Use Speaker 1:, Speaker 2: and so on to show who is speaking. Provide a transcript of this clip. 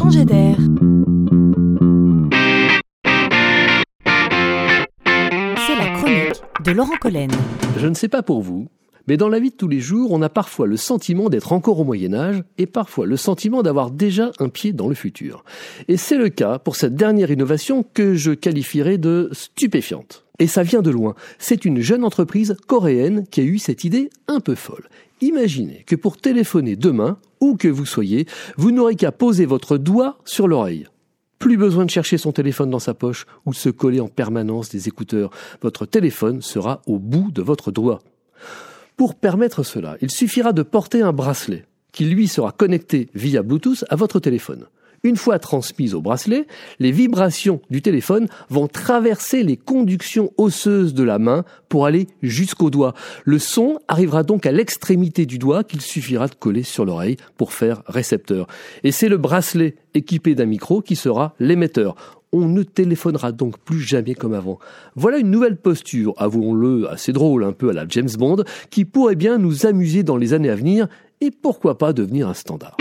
Speaker 1: changer d'air. C'est la chronique de Laurent Collen.
Speaker 2: Je ne sais pas pour vous, mais dans la vie de tous les jours, on a parfois le sentiment d'être encore au Moyen Âge et parfois le sentiment d'avoir déjà un pied dans le futur. Et c'est le cas pour cette dernière innovation que je qualifierais de stupéfiante. Et ça vient de loin. C'est une jeune entreprise coréenne qui a eu cette idée un peu folle. Imaginez que pour téléphoner demain, où que vous soyez, vous n'aurez qu'à poser votre doigt sur l'oreille. Plus besoin de chercher son téléphone dans sa poche ou de se coller en permanence des écouteurs. Votre téléphone sera au bout de votre doigt. Pour permettre cela, il suffira de porter un bracelet qui lui sera connecté via Bluetooth à votre téléphone. Une fois transmises au bracelet, les vibrations du téléphone vont traverser les conductions osseuses de la main pour aller jusqu'au doigt. Le son arrivera donc à l'extrémité du doigt qu'il suffira de coller sur l'oreille pour faire récepteur. Et c'est le bracelet équipé d'un micro qui sera l'émetteur on ne téléphonera donc plus jamais comme avant. Voilà une nouvelle posture, avouons-le, assez drôle, un peu à la James Bond, qui pourrait bien nous amuser dans les années à venir et pourquoi pas devenir un standard.